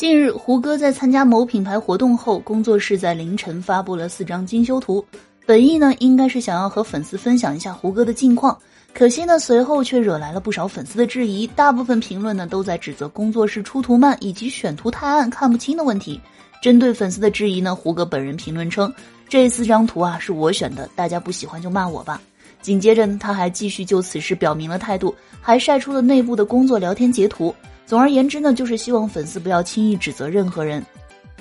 近日，胡歌在参加某品牌活动后，工作室在凌晨发布了四张精修图。本意呢，应该是想要和粉丝分享一下胡歌的近况。可惜呢，随后却惹来了不少粉丝的质疑。大部分评论呢，都在指责工作室出图慢以及选图太暗、看不清的问题。针对粉丝的质疑呢，胡歌本人评论称：“这四张图啊，是我选的，大家不喜欢就骂我吧。”紧接着呢，他还继续就此事表明了态度，还晒出了内部的工作聊天截图。总而言之呢，就是希望粉丝不要轻易指责任何人。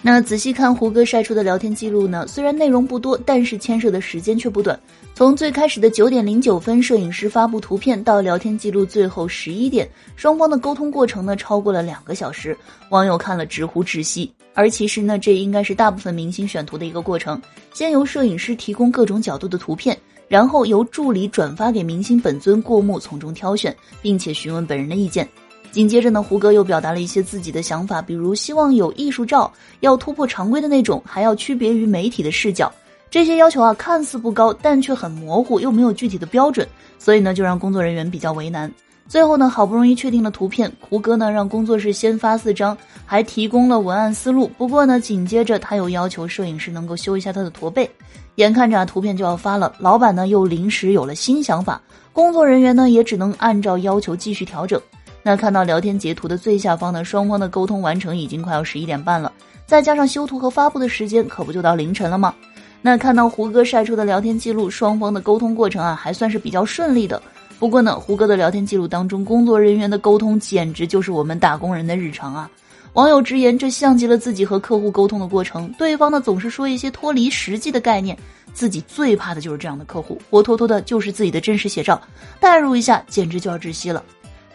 那仔细看胡歌晒出的聊天记录呢，虽然内容不多，但是牵涉的时间却不短。从最开始的九点零九分，摄影师发布图片，到聊天记录最后十一点，双方的沟通过程呢，超过了两个小时。网友看了直呼窒息。而其实呢，这应该是大部分明星选图的一个过程：先由摄影师提供各种角度的图片，然后由助理转发给明星本尊过目，从中挑选，并且询问本人的意见。紧接着呢，胡歌又表达了一些自己的想法，比如希望有艺术照，要突破常规的那种，还要区别于媒体的视角。这些要求啊，看似不高，但却很模糊，又没有具体的标准，所以呢，就让工作人员比较为难。最后呢，好不容易确定了图片，胡歌呢让工作室先发四张，还提供了文案思路。不过呢，紧接着他又要求摄影师能够修一下他的驼背。眼看着啊图片就要发了，老板呢又临时有了新想法，工作人员呢也只能按照要求继续调整。那看到聊天截图的最下方呢，双方的沟通完成已经快要十一点半了，再加上修图和发布的时间，可不就到凌晨了吗？那看到胡歌晒出的聊天记录，双方的沟通过程啊，还算是比较顺利的。不过呢，胡歌的聊天记录当中，工作人员的沟通简直就是我们打工人的日常啊。网友直言，这像极了自己和客户沟通的过程，对方呢总是说一些脱离实际的概念，自己最怕的就是这样的客户，活脱脱的就是自己的真实写照，代入一下，简直就要窒息了。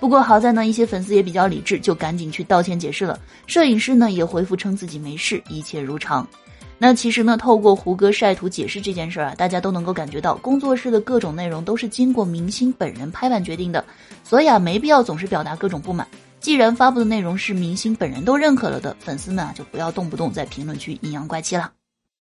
不过好在呢，一些粉丝也比较理智，就赶紧去道歉解释了。摄影师呢也回复称自己没事，一切如常。那其实呢，透过胡歌晒图解释这件事啊，大家都能够感觉到工作室的各种内容都是经过明星本人拍板决定的，所以啊，没必要总是表达各种不满。既然发布的内容是明星本人都认可了的，粉丝们啊就不要动不动在评论区阴阳怪气了。